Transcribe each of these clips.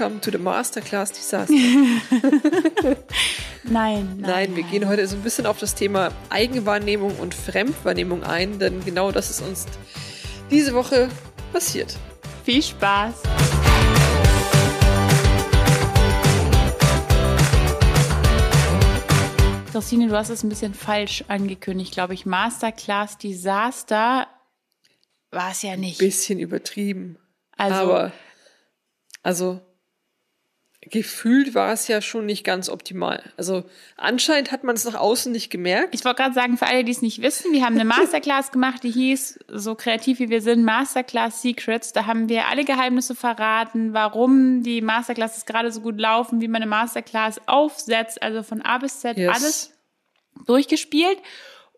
Welcome to the Masterclass Disaster. Nein, nein. Nein, wir gehen heute so ein bisschen auf das Thema Eigenwahrnehmung und Fremdwahrnehmung ein, denn genau das ist uns diese Woche passiert. Viel Spaß. Christine, du hast es ein bisschen falsch angekündigt, glaube ich. Masterclass Disaster war es ja nicht. Bisschen übertrieben. Also, Aber, also, gefühlt war es ja schon nicht ganz optimal. Also, anscheinend hat man es nach außen nicht gemerkt. ich wollte gerade sagen, für alle, die es nicht wissen, wir haben eine Masterclass gemacht, die hieß, so kreativ wie wir sind, Masterclass Secrets. Da haben wir alle Geheimnisse verraten, warum die Masterclasses gerade so gut laufen, wie man eine Masterclass aufsetzt, also von A bis Z Yes. alles durchgespielt.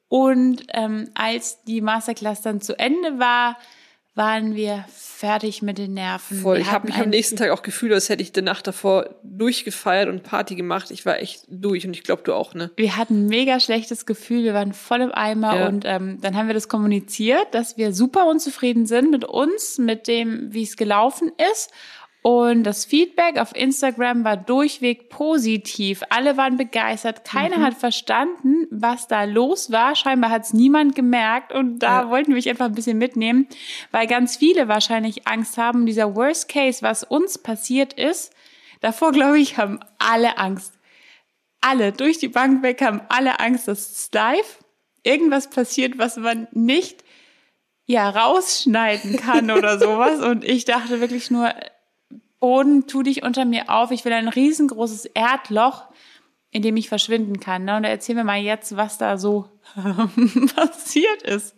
Und ähm, als die Masterclass dann zu Ende war, waren wir fertig mit den Nerven. Voll. Wir Ich habe mich am nächsten Tag auch gefühlt, als hätte ich die Nacht davor durchgefeiert und Party gemacht. Ich war echt durch und ich glaube, du auch, ne? wir hatten ein mega schlechtes Gefühl, wir waren voll im Eimer Ja. und ähm, dann haben wir das kommuniziert, dass wir super unzufrieden sind mit uns, mit dem, wie es gelaufen ist. Und das Feedback auf Instagram war durchweg positiv. Alle waren begeistert. Keiner Mhm. hat verstanden, was da los war. Scheinbar hat es niemand gemerkt. Und da Ja. wollten wir euch einfach ein bisschen mitnehmen, weil ganz viele wahrscheinlich Angst haben. Dieser Worst Case, was uns passiert ist, davor, glaube ich, haben alle Angst alle durch die Bank weg haben alle Angst, dass es live irgendwas passiert, was man nicht ja rausschneiden kann oder sowas. Und ich dachte wirklich nur, Boden, tu dich unter mir auf. Ich will ein riesengroßes Erdloch, in dem ich verschwinden kann. Ne? Und erzähl mir mal jetzt, was da so passiert ist.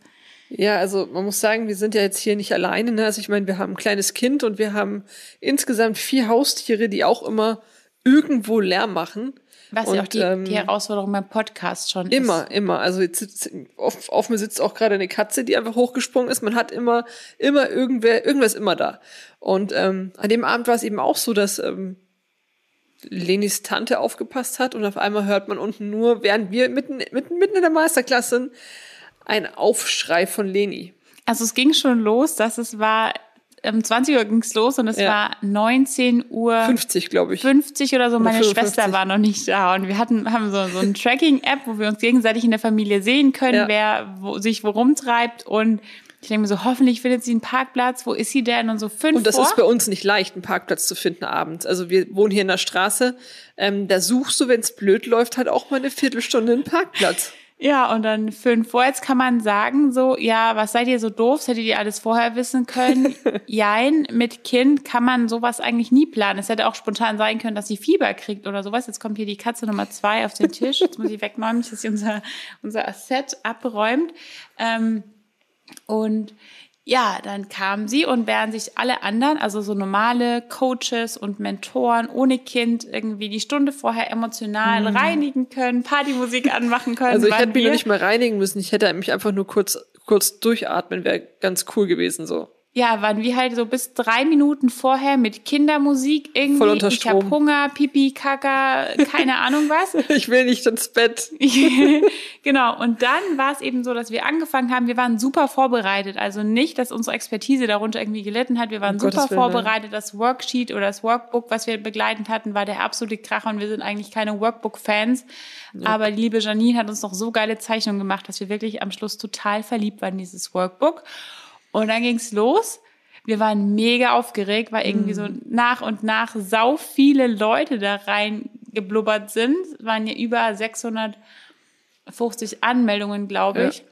Ja, also man muss sagen, wir sind ja jetzt hier nicht alleine. Ne? Also ich meine, wir haben ein kleines Kind und wir haben insgesamt vier Haustiere, die auch immer irgendwo Lärm machen. Was und, ja auch die, ähm, die Herausforderung beim Podcast schon Immer, ist. immer. Also jetzt sitzt, auf, auf mir sitzt auch gerade eine Katze, die einfach hochgesprungen ist. Man hat immer, immer irgendwer, ist immer da. Und ähm, an dem Abend war es eben auch so, dass ähm, Lenis Tante aufgepasst hat und auf einmal hört man unten nur, während wir mitten, mitten, mitten in der Masterclass sind, ein Aufschrei von Leni. Also es ging schon los, dass es war, um 20 Uhr ging's los und es Ja. war 19 Uhr 50, glaube ich. 50 oder so. Meine 55. Schwester war noch nicht da und wir hatten haben so, so ein Tracking-App, wo wir uns gegenseitig in der Familie sehen können, Ja. wer wo, sich wo rumtreibt und ich denke mir so, hoffentlich findet sie einen Parkplatz. Wo ist sie denn? Und so fünf Und das vor. ist bei uns nicht leicht, einen Parkplatz zu finden abends. Also wir wohnen hier in der Straße. Ähm, da suchst du, wenn es blöd läuft, halt auch mal eine Viertelstunde einen Parkplatz. Ja, und dann fünf vor. Jetzt kann man sagen so, ja, was seid ihr so doof? Das hättet ihr alles vorher wissen können. Jein, mit Kind kann man sowas eigentlich nie planen. Es hätte auch spontan sein können, dass sie Fieber kriegt oder sowas. Jetzt kommt hier die Katze Nummer zwei auf den Tisch. Jetzt muss ich wegräumen, dass sie unser, unser Set abräumt. Ähm, und ja, dann kam sie und während sich alle anderen, also so normale Coaches und Mentoren ohne Kind irgendwie die Stunde vorher emotional reinigen können, Partymusik anmachen können. Mhm. Also ich hätte mich noch nicht mal reinigen müssen. Ich hätte mich einfach nur kurz, kurz durchatmen, wäre ganz cool gewesen so. Ja, waren wir halt so bis drei Minuten vorher mit Kindermusik irgendwie. Voll unter ich hab Strom. Hunger, Pipi, Kaka, keine Ahnung was. Ich will nicht ins Bett. genau. Und dann war es eben so, dass wir angefangen haben. Wir waren super vorbereitet. Also nicht, dass unsere Expertise darunter irgendwie gelitten hat. Wir waren Um super Willen, vorbereitet. Das Worksheet oder das Workbook, was wir begleitend hatten, war der absolute Kracher. Und wir sind eigentlich keine Workbook-Fans. Aber die liebe Janine hat uns noch so geile Zeichnungen gemacht, dass wir wirklich am Schluss total verliebt waren in dieses Workbook. Und dann ging's los. Wir waren mega aufgeregt, weil irgendwie so nach und nach sau viele Leute da reingeblubbert sind. Es waren ja über 650 Anmeldungen, glaube Ja. ich.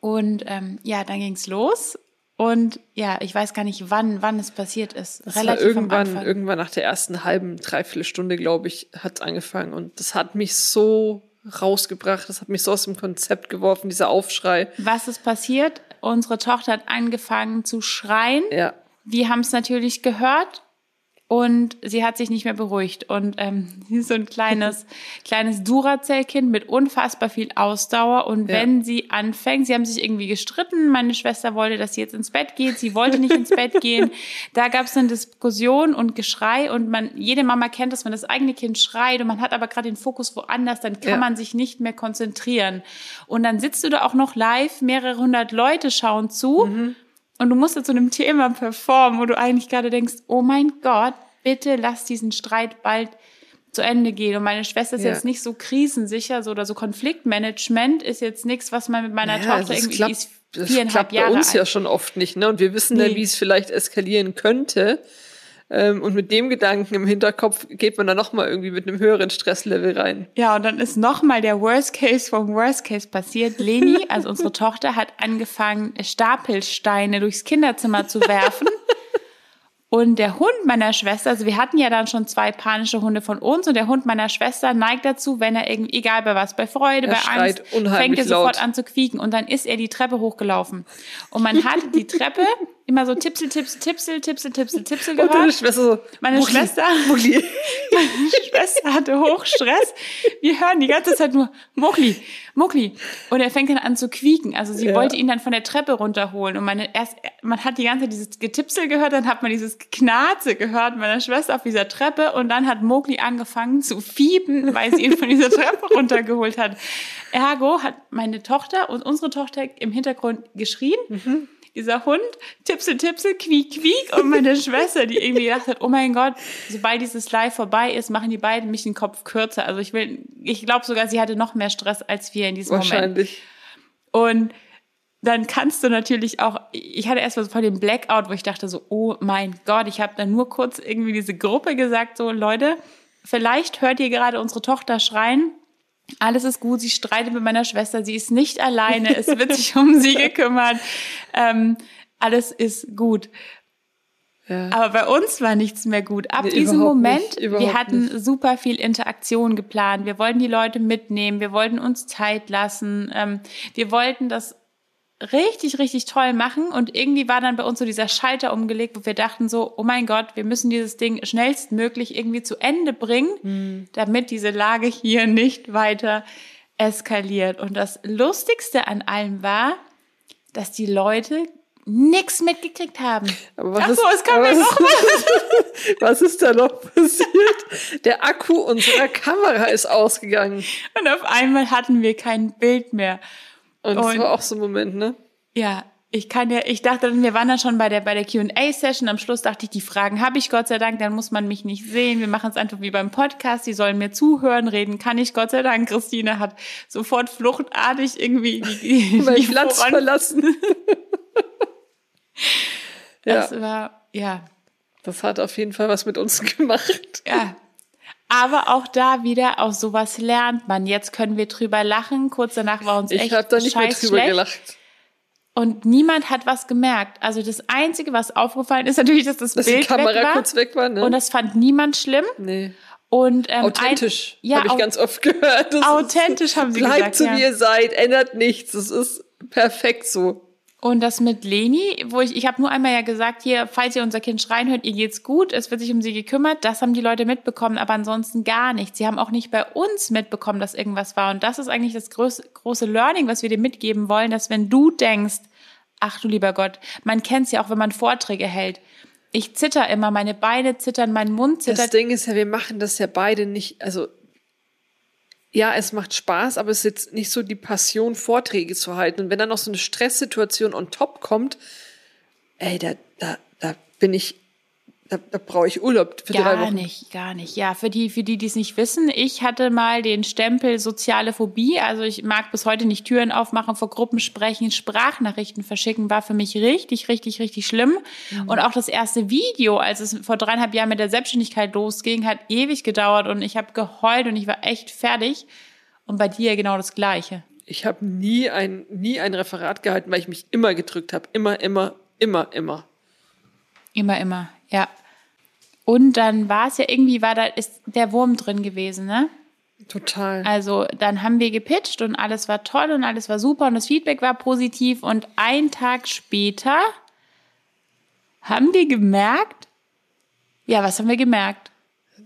Und ähm, ja, dann ging's los. Und ja, ich weiß gar nicht, wann, wann es passiert ist. Das war Relativ am irgendwann, irgendwann nach der ersten halben, dreiviertel Stunde, glaube ich, hat's angefangen. Und das hat mich so rausgebracht, das hat mich so aus dem Konzept geworfen, dieser Aufschrei. Was ist passiert? Unsere Tochter hat angefangen zu schreien. Ja. Wir haben es natürlich gehört und sie hat sich nicht mehr beruhigt. Und ähm, sie ist so ein kleines, kleines Duracell-Kind mit unfassbar viel Ausdauer. Und Ja. wenn sie anfängt, sie haben sich irgendwie gestritten. Meine Schwester wollte, dass sie jetzt ins Bett geht. Sie wollte nicht ins Bett gehen. Da gab es eine Diskussion und Geschrei. Und man, jede Mama kennt das, wenn das eigene Kind schreit und man hat aber gerade den Fokus woanders, dann kann Ja. man sich nicht mehr konzentrieren. Und dann sitzt du da auch noch live, mehrere hundert Leute schauen zu. Mhm. Und du musst zu einem Thema performen, wo du eigentlich gerade denkst, oh mein Gott, bitte lass diesen Streit bald zu Ende gehen. Und meine Schwester ist Ja. jetzt nicht so krisensicher so, oder so Konfliktmanagement ist jetzt nichts, was man mit meiner Ja, Tochter also irgendwie, klappt, ist das viereinhalb klappt bei uns alt. ja schon oft nicht, ne? Und wir wissen ja, Nee. wie es vielleicht eskalieren könnte. Ähm, und mit dem Gedanken im Hinterkopf geht man dann nochmal irgendwie mit einem höheren Stresslevel rein. Ja, und dann ist nochmal der Worst Case vom Worst Case passiert. Leni, also unsere Tochter, hat angefangen, Stapelsteine durchs Kinderzimmer zu werfen. Und der Hund meiner Schwester, also wir hatten ja dann schon zwei panische Hunde von uns und der Hund meiner Schwester neigt dazu, wenn er irgendwie, egal bei was, bei Freude, Er bei Angst, fängt er sofort laut. an zu quieken und dann ist er die Treppe hochgelaufen. Und man hat die Treppe immer so tipsel, tipsel, tipsel, tipsel, tipsel, tipsel Und deine gehört. Schwester so, Meine Muckli, Schwester- Muckli. Meine Schwester hatte Hochstress. Wir hören die ganze Zeit nur Muckli, Muckli. Und er fängt dann an zu quieken. Also sie Ja. wollte ihn dann von der Treppe runterholen. Und meine erst, man hat die ganze Zeit dieses Getipsel gehört, dann hat man dieses Knarze gehört meiner Schwester auf dieser Treppe. Und dann hat Mowgli angefangen zu fiepen, weil sie ihn von dieser Treppe runtergeholt hat. Ergo hat meine Tochter und unsere Tochter im Hintergrund geschrien. Dieser Hund, tipsel, tipsel, quiek, quiek. Und meine Schwester, die irgendwie gedacht hat, oh mein Gott, sobald dieses Live vorbei ist, machen die beiden mich den Kopf kürzer. Also ich will, ich glaube sogar, sie hatte noch mehr Stress als wir in diesem Moment. Wahrscheinlich. Und dann kannst du natürlich auch, ich hatte erst mal so voll den Blackout, wo ich dachte so, oh mein Gott, ich habe dann nur kurz irgendwie diese Gruppe gesagt, so Leute, vielleicht hört ihr gerade unsere Tochter schreien. Alles ist gut, sie streitet mit meiner Schwester, sie ist nicht alleine, es wird sich um sie gekümmert. Ähm, alles ist gut. Ja. Aber bei uns war nichts mehr gut. Ab Nee, diesem Moment, nicht, wir hatten nicht. super viel Interaktion geplant. Wir wollten die Leute mitnehmen, wir wollten uns Zeit lassen, ähm, wir wollten das richtig, richtig toll machen. Und irgendwie war dann bei uns so dieser Schalter umgelegt, wo wir dachten so, oh mein Gott, wir müssen dieses Ding schnellstmöglich irgendwie zu Ende bringen, Hm. damit diese Lage hier nicht weiter eskaliert. Und das Lustigste an allem war, dass die Leute nichts mitgekriegt haben. Aber was Ach so, es kam ja was, noch was ist da noch passiert? Der Akku unserer Kamera ist ausgegangen. Und auf einmal hatten wir kein Bild mehr. Und das Und- war auch so ein Moment, ne? Ja, ich kann ja, ich dachte, wir waren dann schon bei der, bei der Q&A-Session. Am Schluss dachte ich, die Fragen habe ich Gott sei Dank, dann muss man mich nicht sehen. Wir machen es einfach wie beim Podcast. Die sollen mir zuhören, reden kann ich Gott sei Dank. Christine hat sofort fluchtartig irgendwie die, die, Platz voran- verlassen. ja, Das war, ja, das hat auf jeden Fall was mit uns gemacht. ja. Aber auch da wieder, aus sowas lernt man. Jetzt können wir drüber lachen. Kurz danach war uns Ich echt habe da nicht mehr drüber gelacht. Und niemand hat was gemerkt. Also das Einzige, was aufgefallen ist, natürlich, dass das Dass Bild die Kamera weg war. kurz weg war, ne? Und das fand niemand schlimm. nee. Und ähm, Authentisch, ja, habe ich ganz oft gehört. Das authentisch haben sie Bleibt gesagt. so, ja. wie ihr seid, ändert nichts. Das ist perfekt so. Und das mit Leni, wo ich, ich habe nur einmal ja gesagt, hier, falls ihr unser Kind schreien hört, ihr geht's gut, es wird sich um sie gekümmert. Das haben die Leute mitbekommen, aber ansonsten gar nichts. Sie haben auch nicht bei uns mitbekommen, dass irgendwas war. Und das ist eigentlich das große, große Learning, was wir dir mitgeben wollen, dass wenn du denkst, ach du lieber Gott, man kennt's ja auch, wenn man Vorträge hält. Ich zitter immer, meine Beine zittern, mein Mund Das zittert. Ding ist ja, wir machen das ja beide nicht, also ja, es macht Spaß, aber es ist jetzt nicht so die Passion, Vorträge zu halten. Und wenn dann noch so eine Stresssituation on top kommt, ey, da, da, da bin ich, da, da brauche ich Urlaub für drei Gar Wochen. nicht, gar nicht. Ja, für die, für die, die es nicht wissen, ich hatte mal den Stempel soziale Phobie. Also ich mag bis heute nicht Türen aufmachen, vor Gruppen sprechen, Sprachnachrichten verschicken, war für mich richtig, richtig, richtig schlimm. Und auch das erste Video, als es vor dreieinhalb Jahren mit der Selbstständigkeit losging, hat ewig gedauert und ich habe geheult und ich war echt fertig. Und bei dir genau das Gleiche. Ich habe nie ein, nie ein Referat gehalten, weil ich mich immer gedrückt habe. Immer, immer, immer, immer. Immer, immer, ja. Und dann war es ja irgendwie, war da ist der Wurm drin gewesen, ne? Total. Also dann haben wir gepitcht und alles war toll und alles war super und das Feedback war positiv und ein Tag später haben wir gemerkt, ja, was haben wir gemerkt?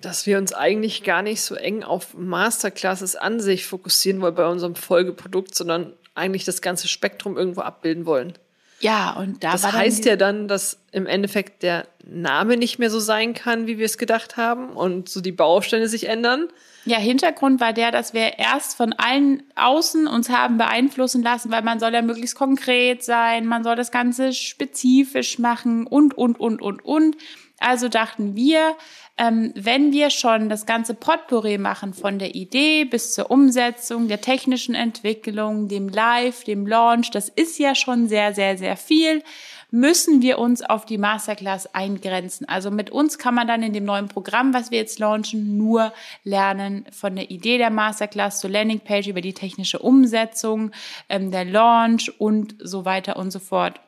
dass wir uns eigentlich gar nicht so eng auf Masterclasses an sich fokussieren wollen bei unserem Folgeprodukt, sondern eigentlich das ganze Spektrum irgendwo abbilden wollen. Ja, und da Das heißt ja dann, dass im Endeffekt der Name nicht mehr so sein kann, wie wir es gedacht haben und so die Bausteine sich ändern. Ja, Hintergrund war der, dass wir erst von allen außen uns haben beeinflussen lassen, weil man soll ja möglichst konkret sein, man soll das Ganze spezifisch machen und, und, und, und, und. Also dachten wir, ähm, wenn wir schon das ganze Potpourri machen von der Idee bis zur Umsetzung, der technischen Entwicklung, dem Live, dem Launch, das ist ja schon sehr, sehr, sehr viel müssen wir uns auf die Masterclass eingrenzen. Also mit uns kann man dann in dem neuen Programm, was wir jetzt launchen, nur lernen von der Idee der Masterclass zur Landingpage über die technische Umsetzung, ähm, der Launch und so weiter und so fort.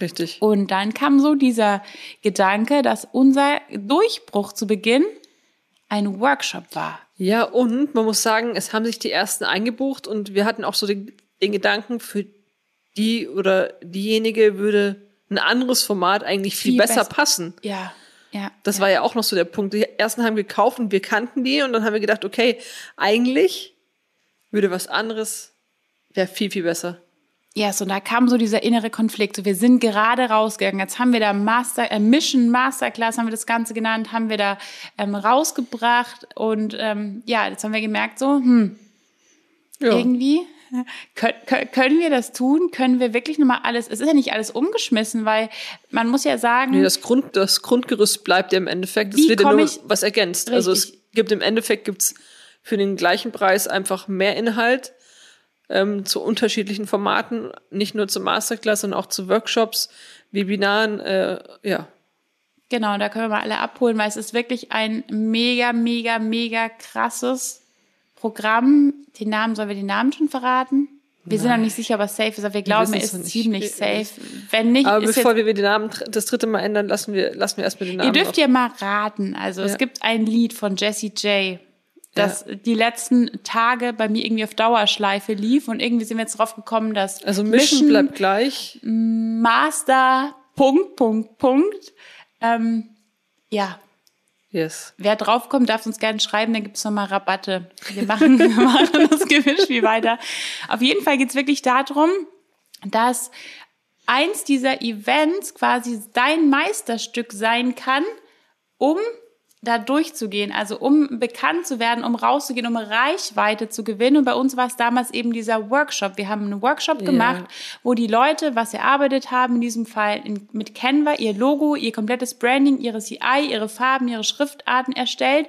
Richtig. Und dann kam so dieser Gedanke, dass unser Durchbruch zu Beginn ein Workshop war. Ja, und man muss sagen, es haben sich die ersten eingebucht und wir hatten auch so den, den Gedanken, für die oder diejenige würde ein anderes Format eigentlich viel, viel besser, besser passen. Ja. Ja, das ja. war ja auch noch so der Punkt. Die ersten haben gekauft und wir kannten die und dann haben wir gedacht, okay, eigentlich würde was anderes wäre viel, viel besser. Ja, yes, und da kam so dieser innere Konflikt. So, wir sind gerade rausgegangen. Jetzt haben wir da Master, äh, Mission Masterclass, haben wir das Ganze genannt, haben wir da ähm, rausgebracht. Und ähm, ja, jetzt haben wir gemerkt, so, hm, ja. irgendwie können wir das tun? Können wir wirklich nochmal alles, es ist ja nicht alles umgeschmissen, weil man muss ja sagen. Nee, das, Grund, das Grundgerüst bleibt ja im Endeffekt, es wird ja nur was ergänzt. Richtig. Also es gibt im Endeffekt gibt's für den gleichen Preis einfach mehr Inhalt ähm, zu unterschiedlichen Formaten, nicht nur zur Masterclass, sondern auch zu Workshops, Webinaren, äh, ja. Genau, da können wir mal alle abholen, weil es ist wirklich ein mega, mega, mega krasses Programm, den Namen, sollen wir den Namen schon verraten? Wir Nein. sind noch nicht sicher, was safe ist, aber wir glauben, wir er ist ziemlich safe. Wenn nicht, aber bevor wir den Namen das dritte Mal ändern, lassen wir, lassen wir erstmal den Namen. Ihr dürft ja mal raten. Also ja. es gibt ein Lied von Jessie J, das ja. die letzten Tage bei mir irgendwie auf Dauerschleife lief und irgendwie sind wir jetzt drauf gekommen, dass also Mission, Mission bleibt gleich, Master Punkt Punkt Punkt. Ähm, ja, Yes. Wer draufkommt, darf uns gerne schreiben, dann gibt's nochmal Rabatte. Wir machen, wir machen das Gewinnspiel weiter. Auf jeden Fall geht's wirklich darum, dass eins dieser Events quasi dein Meisterstück sein kann, um da durchzugehen, also um bekannt zu werden, um rauszugehen, um Reichweite zu gewinnen. Und bei uns war es damals eben dieser Workshop. Wir haben einen Workshop ja. gemacht, wo die Leute was erarbeitet haben, in diesem Fall in, mit Canva, ihr Logo, ihr komplettes Branding, ihre CI, ihre Farben, ihre Schriftarten erstellt.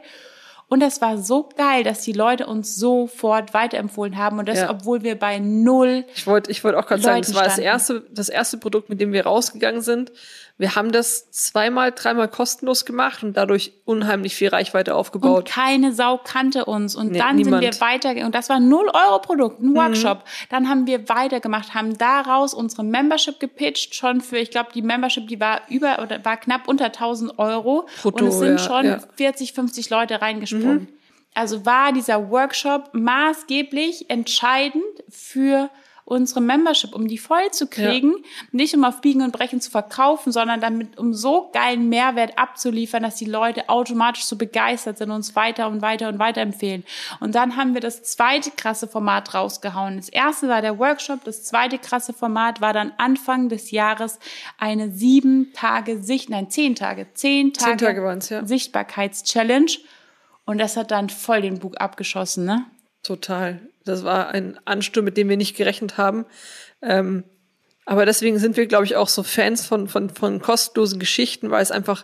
Und das war so geil, dass die Leute uns sofort weiterempfohlen haben. Und das, ja. obwohl wir bei null. Ich wollte ich wollte auch gerade sagen, das war das erste, das erste Produkt, mit dem wir rausgegangen sind. Wir haben das zweimal, dreimal kostenlos gemacht und dadurch unheimlich viel Reichweite aufgebaut. Und keine Sau kannte uns. Und nee, dann niemand. sind wir weiter, und das war ein 0 Euro Produkt, ein Workshop. Mhm. Dann haben wir weitergemacht, haben daraus unsere Membership gepitcht, schon für, ich glaube, die Membership, die war über, oder war knapp unter 1000 Euro. Brutto, und es sind ja, schon ja. 40, 50 Leute reingesprungen. Mhm. Also war dieser Workshop maßgeblich entscheidend für unsere Membership, um die voll zu kriegen, ja. nicht um auf Biegen und Brechen zu verkaufen, sondern damit um so geilen Mehrwert abzuliefern, dass die Leute automatisch so begeistert sind und uns weiter und weiter und weiter empfehlen. Und dann haben wir das zweite krasse Format rausgehauen. Das erste war der Workshop, das zweite krasse Format war dann Anfang des Jahres eine sieben Tage Sicht, nein, zehn Tage, zehn Tage, zehn Tage ja. Sichtbarkeitschallenge. Und das hat dann voll den Bug abgeschossen, ne? Total. Das war ein Ansturm, mit dem wir nicht gerechnet haben. Ähm, aber deswegen sind wir, glaube ich, auch so Fans von, von, von kostenlosen Geschichten, weil es einfach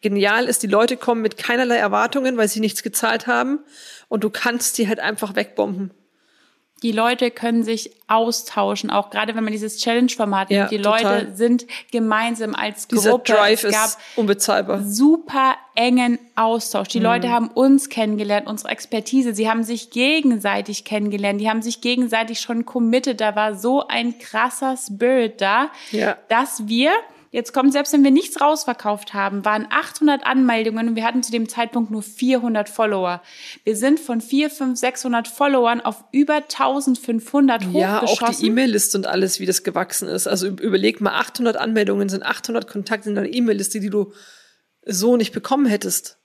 genial ist. Die Leute kommen mit keinerlei Erwartungen, weil sie nichts gezahlt haben. Und du kannst sie halt einfach wegbomben die Leute können sich austauschen, auch gerade wenn man dieses Challenge-Format ja, nimmt. Die total. Leute sind gemeinsam als Dieser Gruppe. Drive es gab ist unbezahlbar. Super engen Austausch. Die mhm. Leute haben uns kennengelernt, unsere Expertise. Sie haben sich gegenseitig kennengelernt. Die haben sich gegenseitig schon committed. Da war so ein krasser Spirit da, ja. dass wir Jetzt kommt, selbst wenn wir nichts rausverkauft haben, waren 800 Anmeldungen und wir hatten zu dem Zeitpunkt nur 400 Follower. Wir sind von 4, 5, 600 Followern auf über 1500 hochgeschossen. Ja, auch die E-Mail-Liste und alles, wie das gewachsen ist. Also überleg mal, 800 Anmeldungen sind 800 Kontakte in deiner E-Mail-Liste, die du so nicht bekommen hättest.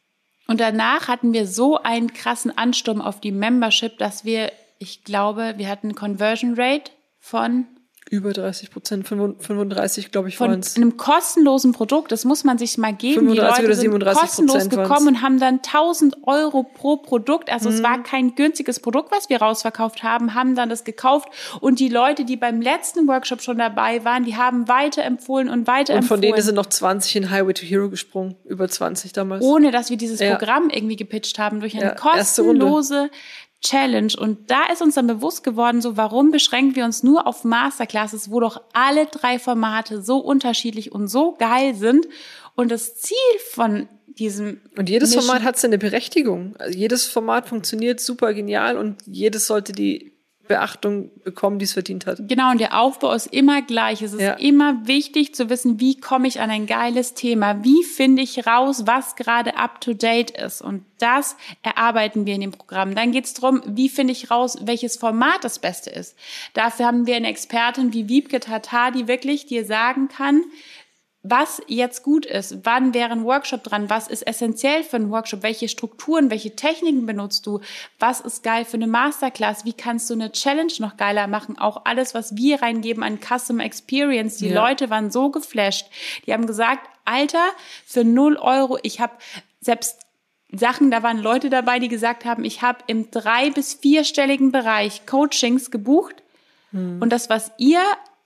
Und danach hatten wir so einen krassen Ansturm auf die Membership, dass wir, ich glaube, wir hatten Conversion Rate von Über 30 Prozent, 35, glaube ich, von waren es. einem kostenlosen Produkt. Das muss man sich mal geben. 35 die Leute oder sind 37 kostenlos Prozent waren's. gekommen und haben dann 1000 Euro pro Produkt. Also Mhm. es war kein günstiges Produkt, was wir rausverkauft haben, haben dann das gekauft. Und die Leute, die beim letzten Workshop schon dabei waren, die haben weiterempfohlen und Und weiterempfohlen. von denen sind noch 20 in Highway to Hero gesprungen. Über 20 damals. ohne dass wir dieses Ja. Programm irgendwie gepitcht haben, durch eine Ja, kostenlose Challenge. Und da ist uns dann bewusst geworden, so warum beschränken wir uns nur auf Masterclasses, wo doch alle drei Formate so unterschiedlich und so geil sind. Und das Ziel von diesem Und jedes Mission- Format hat seine Berechtigung. Also jedes Format funktioniert super genial und jedes sollte die Beachtung bekommen, die es verdient hat. Genau, und der Aufbau ist immer gleich. Es ist Ja. immer wichtig zu wissen, wie komme ich an ein geiles Thema? Wie finde ich raus, was gerade up to date ist? Und das erarbeiten wir in dem Programm. Dann geht es darum, wie finde ich raus, welches Format das Beste ist. Dafür haben wir eine Expertin wie Wiebke Tatar, die wirklich dir sagen kann, was jetzt gut ist, wann wäre ein Workshop dran, was ist essentiell für einen Workshop, welche Strukturen, welche Techniken benutzt du, was ist geil für eine Masterclass, wie kannst du eine Challenge noch geiler machen, auch alles, was wir reingeben an Custom Experience. Die Ja. Leute waren so geflasht, die haben gesagt, Alter, für null Euro, ich habe selbst Sachen, da waren Leute dabei, die gesagt haben, ich habe im drei- bis vierstelligen Bereich Coachings gebucht und das, was ihr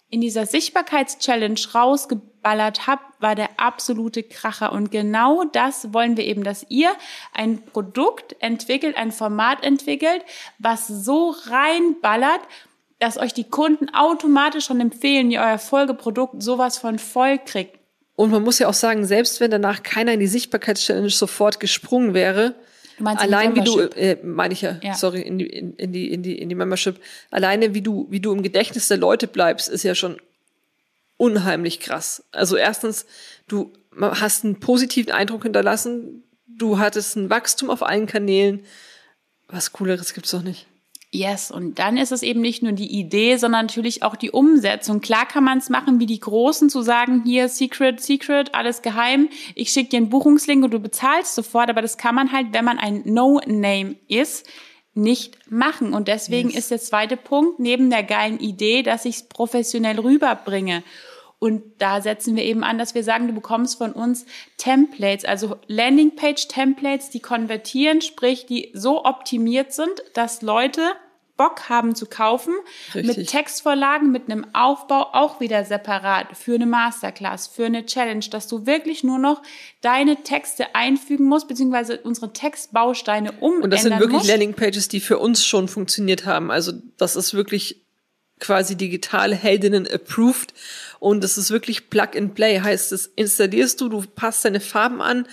in dieser Sichtbarkeitschallenge rausgeballert habt, war der absolute Kracher. Und genau das wollen wir eben, dass ihr ein Produkt entwickelt, ein Format entwickelt, was so reinballert, dass euch die Kunden automatisch schon empfehlen, ihr euer Folgeprodukt sowas von voll kriegt. Und man muss ja auch sagen, selbst wenn danach keiner in die Sichtbarkeitschallenge sofort gesprungen wäre, Allein wie du, äh, meine ich ja, Ja. sorry, in die, in, in die, in die, in die Membership, alleine wie du, wie du im Gedächtnis der Leute bleibst, ist ja schon unheimlich krass. Also erstens, du hast einen positiven Eindruck hinterlassen, du hattest ein Wachstum auf allen Kanälen. Was Cooleres gibt's doch nicht. Yes, und dann ist es eben nicht nur die Idee, sondern natürlich auch die Umsetzung. Klar kann man es machen, wie die Großen, zu sagen, hier Secret, Secret, alles geheim. Ich schicke dir einen Buchungslink und du bezahlst sofort. Aber das kann man halt, wenn man ein No-Name ist, nicht machen. Und deswegen ist der zweite Punkt neben der geilen Idee, dass ich es professionell rüberbringe. Und da setzen wir eben an, dass wir sagen, du bekommst von uns Templates, also Landingpage-Templates, die konvertieren, sprich, die so optimiert sind, dass Leute Bock haben zu kaufen, Richtig. mit Textvorlagen, mit einem Aufbau auch wieder separat für eine Masterclass, für eine Challenge, dass du wirklich nur noch deine Texte einfügen musst, beziehungsweise unsere Textbausteine umändern Und das sind wirklich musst. Landingpages, die für uns schon funktioniert haben. Also das ist wirklich quasi digitale Heldinnen approved und das ist wirklich Plug and Play. Heißt, das installierst du, du passt deine Farben an,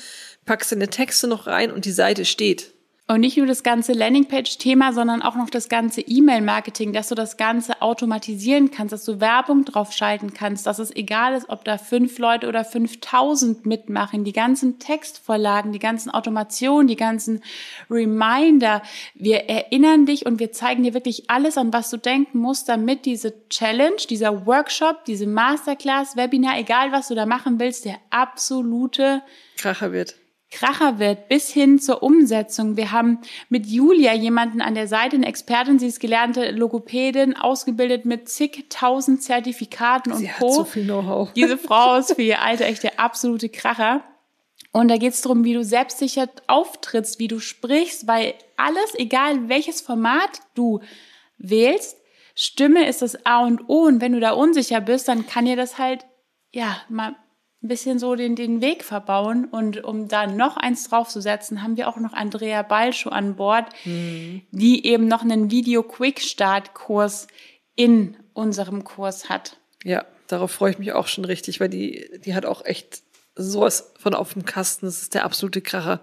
packst deine Texte noch rein und die Seite steht. Und nicht nur das ganze Landingpage-Thema, sondern auch noch das ganze E-Mail-Marketing, dass du das Ganze automatisieren kannst, dass du Werbung drauf schalten kannst, dass es egal ist, ob da fünf Leute oder 5000 mitmachen, die ganzen Textvorlagen, die ganzen Automationen, die ganzen Reminder. Wir erinnern dich und wir zeigen dir wirklich alles, an was du denken musst, damit diese Challenge, dieser Workshop, diese Masterclass, Webinar, egal was du da machen willst, der absolute Kracher wird. Kracher wird bis hin zur Umsetzung. Wir haben mit Julia jemanden an der Seite, eine Expertin, sie ist gelernte Logopädin, ausgebildet mit zigtausend Zertifikaten und Sie hat Co. so viel Know-how. Diese Frau ist für ihr Alter echt der absolute Kracher. Und da geht es darum, wie du selbstsicher auftrittst, wie du sprichst, weil alles, egal welches Format du wählst, Stimme ist das A und O. Und wenn du da unsicher bist, dann kann dir das halt, ja, mal ein bisschen so den, den Weg verbauen. Und um da noch eins draufzusetzen, haben wir auch noch Andrea Balschuh an Bord, die eben noch einen Video-Quick-Start-Kurs in unserem Kurs hat. Ja, darauf freue ich mich auch schon richtig, weil die, die hat auch echt sowas von auf dem Kasten. Das ist der absolute Kracher.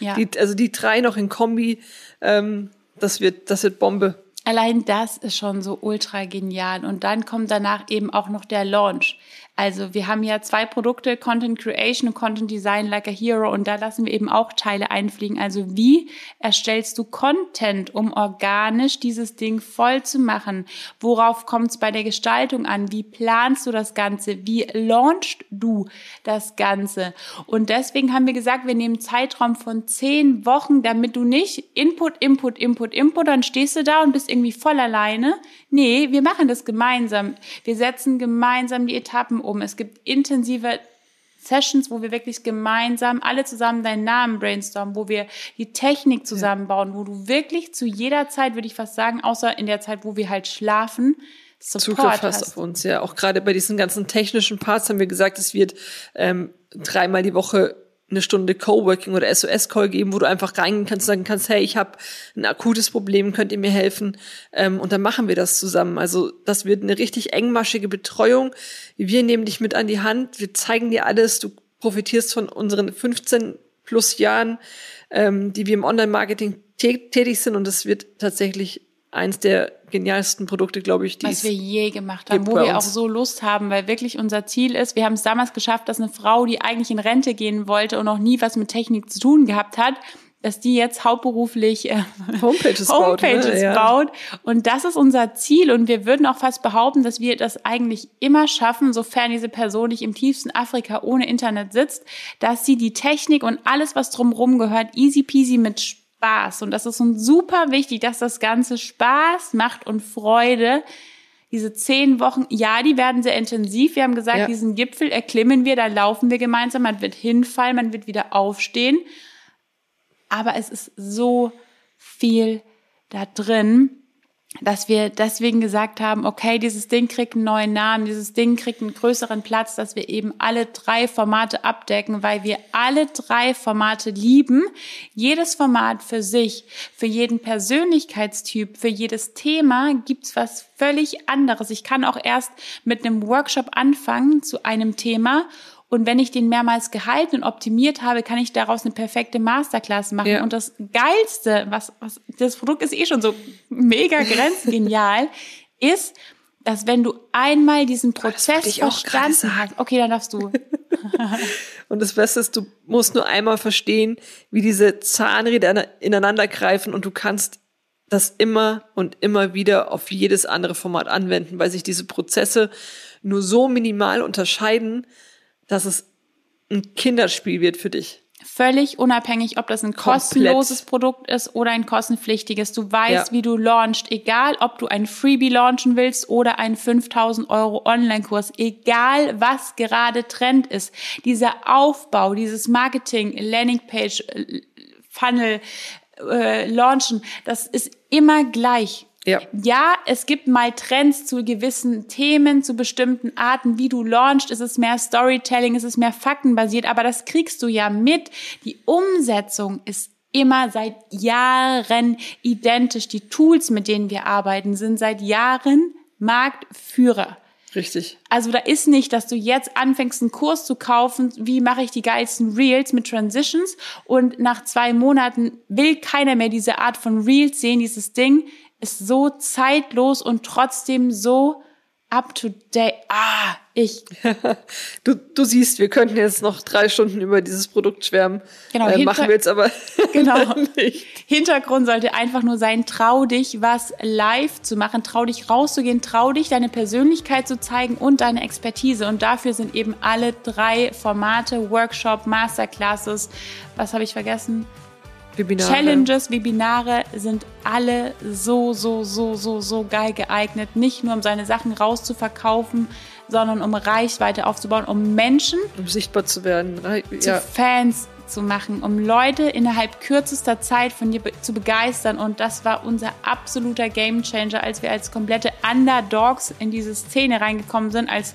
Ja. Die, also die drei noch in Kombi, ähm, das wird, das wird Bombe. Allein das ist schon so ultra genial. Und dann kommt danach eben auch noch der Launch. Also wir haben ja zwei Produkte, Content Creation und Content Design like a Hero und da lassen wir eben auch Teile einfliegen. Also wie erstellst du Content, um organisch dieses Ding voll zu machen? Worauf kommt es bei der Gestaltung an? Wie planst du das Ganze? Wie launchst du das Ganze? Und deswegen haben wir gesagt, wir nehmen Zeitraum von zehn Wochen, damit du nicht Input, Input, Input, Input, dann stehst du da und bist irgendwie voll alleine. Nee, wir machen das gemeinsam. Wir setzen gemeinsam die Etappen um. Es gibt intensive Sessions, wo wir wirklich gemeinsam alle zusammen deinen Namen brainstormen, wo wir die Technik zusammenbauen, wo du wirklich zu jeder Zeit, würde ich fast sagen, außer in der Zeit, wo wir halt schlafen, Support Zugriff hast auf uns, ja. Auch gerade bei diesen ganzen technischen Parts haben wir gesagt, es wird ähm, dreimal die Woche eine Stunde Coworking oder SOS-Call geben, wo du einfach reingehen kannst und sagen kannst, hey, ich habe ein akutes Problem, könnt ihr mir helfen? Ähm, und dann machen wir das zusammen. Also das wird eine richtig engmaschige Betreuung. Wir nehmen dich mit an die Hand, wir zeigen dir alles, du profitierst von unseren 15 plus Jahren, ähm, die wir im Online-Marketing tätig sind und es wird tatsächlich eins der genialsten Produkte, glaube ich, die was wir je gemacht haben, wo wir auch so Lust haben, weil wirklich unser Ziel ist, wir haben es damals geschafft, dass eine Frau, die eigentlich in Rente gehen wollte und noch nie was mit Technik zu tun gehabt hat, dass die jetzt hauptberuflich äh, Homepages, Homepages baut, ne? baut. Und das ist unser Ziel. Und wir würden auch fast behaupten, dass wir das eigentlich immer schaffen, sofern diese Person nicht im tiefsten Afrika ohne Internet sitzt, dass sie die Technik und alles, was drumherum gehört, easy peasy mit Spaß. Und das ist uns super wichtig, dass das Ganze Spaß macht und Freude. Diese zehn Wochen, ja, die werden sehr intensiv. Wir haben gesagt, ja. diesen Gipfel erklimmen wir, da laufen wir gemeinsam, man wird hinfallen, man wird wieder aufstehen. Aber es ist so viel da drin dass wir deswegen gesagt haben, okay, dieses Ding kriegt einen neuen Namen, dieses Ding kriegt einen größeren Platz, dass wir eben alle drei Formate abdecken, weil wir alle drei Formate lieben. Jedes Format für sich, für jeden Persönlichkeitstyp, für jedes Thema gibt's was völlig anderes. Ich kann auch erst mit einem Workshop anfangen zu einem Thema und wenn ich den mehrmals gehalten und optimiert habe, kann ich daraus eine perfekte Masterclass machen. Ja. Und das Geilste, was, was, das Produkt ist eh schon so mega grenzgenial, ist, dass wenn du einmal diesen Prozess verstanden hast, okay, dann darfst du. und das Beste ist, du musst nur einmal verstehen, wie diese Zahnräder ineinander greifen und du kannst das immer und immer wieder auf jedes andere Format anwenden, weil sich diese Prozesse nur so minimal unterscheiden, dass es ein Kinderspiel wird für dich. Völlig unabhängig, ob das ein kostenloses Komplett. Produkt ist oder ein kostenpflichtiges. Du weißt, ja. wie du launchst, egal ob du ein Freebie launchen willst oder einen 5000 Euro Online-Kurs, egal was gerade Trend ist. Dieser Aufbau, dieses Marketing, Landingpage, äh, Funnel, äh, launchen, das ist immer gleich. Ja. ja, es gibt mal Trends zu gewissen Themen, zu bestimmten Arten, wie du launchst. Ist es mehr Storytelling, ist es mehr faktenbasiert, aber das kriegst du ja mit. Die Umsetzung ist immer seit Jahren identisch. Die Tools, mit denen wir arbeiten, sind seit Jahren Marktführer. Richtig. Also da ist nicht, dass du jetzt anfängst, einen Kurs zu kaufen, wie mache ich die geilsten Reels mit Transitions und nach zwei Monaten will keiner mehr diese Art von Reels sehen, dieses Ding ist so zeitlos und trotzdem so up to date. Ah, ich. du, du siehst, wir könnten jetzt noch drei Stunden über dieses Produkt schwärmen. Genau, äh, machen wir jetzt aber genau. nicht. Hintergrund sollte einfach nur sein, trau dich, was live zu machen, trau dich rauszugehen, trau dich, deine Persönlichkeit zu zeigen und deine Expertise. Und dafür sind eben alle drei Formate, Workshop, Masterclasses, was habe ich vergessen? Webinare. Challenges, Webinare sind alle so, so, so, so, so geil geeignet. Nicht nur um seine Sachen rauszuverkaufen, sondern um Reichweite aufzubauen, um Menschen um sichtbar zu werden, zu ja. Fans zu machen, um Leute innerhalb kürzester Zeit von dir be zu begeistern. Und das war unser absoluter Gamechanger, als wir als komplette Underdogs in diese Szene reingekommen sind, als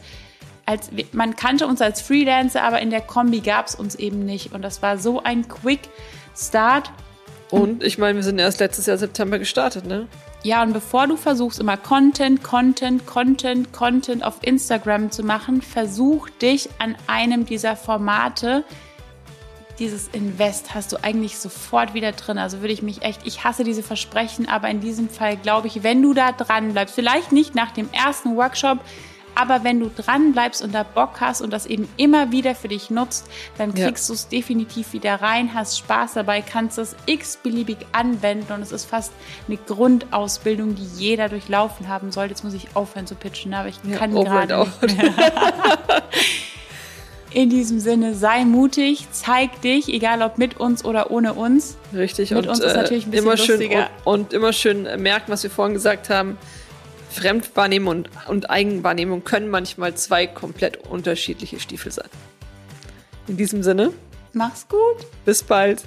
als man kannte uns als Freelancer, aber in der Kombi gab es uns eben nicht. Und das war so ein Quick Start. Und ich meine, wir sind erst letztes Jahr September gestartet, ne? Ja, und bevor du versuchst, immer Content, Content, Content, Content auf Instagram zu machen, versuch dich an einem dieser Formate. Dieses Invest hast du eigentlich sofort wieder drin. Also würde ich mich echt, ich hasse diese Versprechen, aber in diesem Fall glaube ich, wenn du da dran bleibst, vielleicht nicht nach dem ersten Workshop, Aber wenn du dran bleibst und da Bock hast und das eben immer wieder für dich nutzt, dann Ja. kriegst du es definitiv wieder rein, hast Spaß dabei, kannst es x-beliebig anwenden und es ist fast eine Grundausbildung, die jeder durchlaufen haben sollte. Jetzt muss ich aufhören zu pitchen, aber ich Ja, kann and gerade nicht mehr. In diesem Sinne, sei mutig, zeig dich, egal ob mit uns oder ohne uns. Richtig. Mit und uns ist äh, natürlich ein bisschen immer schön lustiger. und, und immer schön merken, was wir vorhin gesagt haben. Fremdwahrnehmung und, und Eigenwahrnehmung können manchmal zwei komplett unterschiedliche Stiefel sein. In diesem Sinne, Mach's gut. bis bald.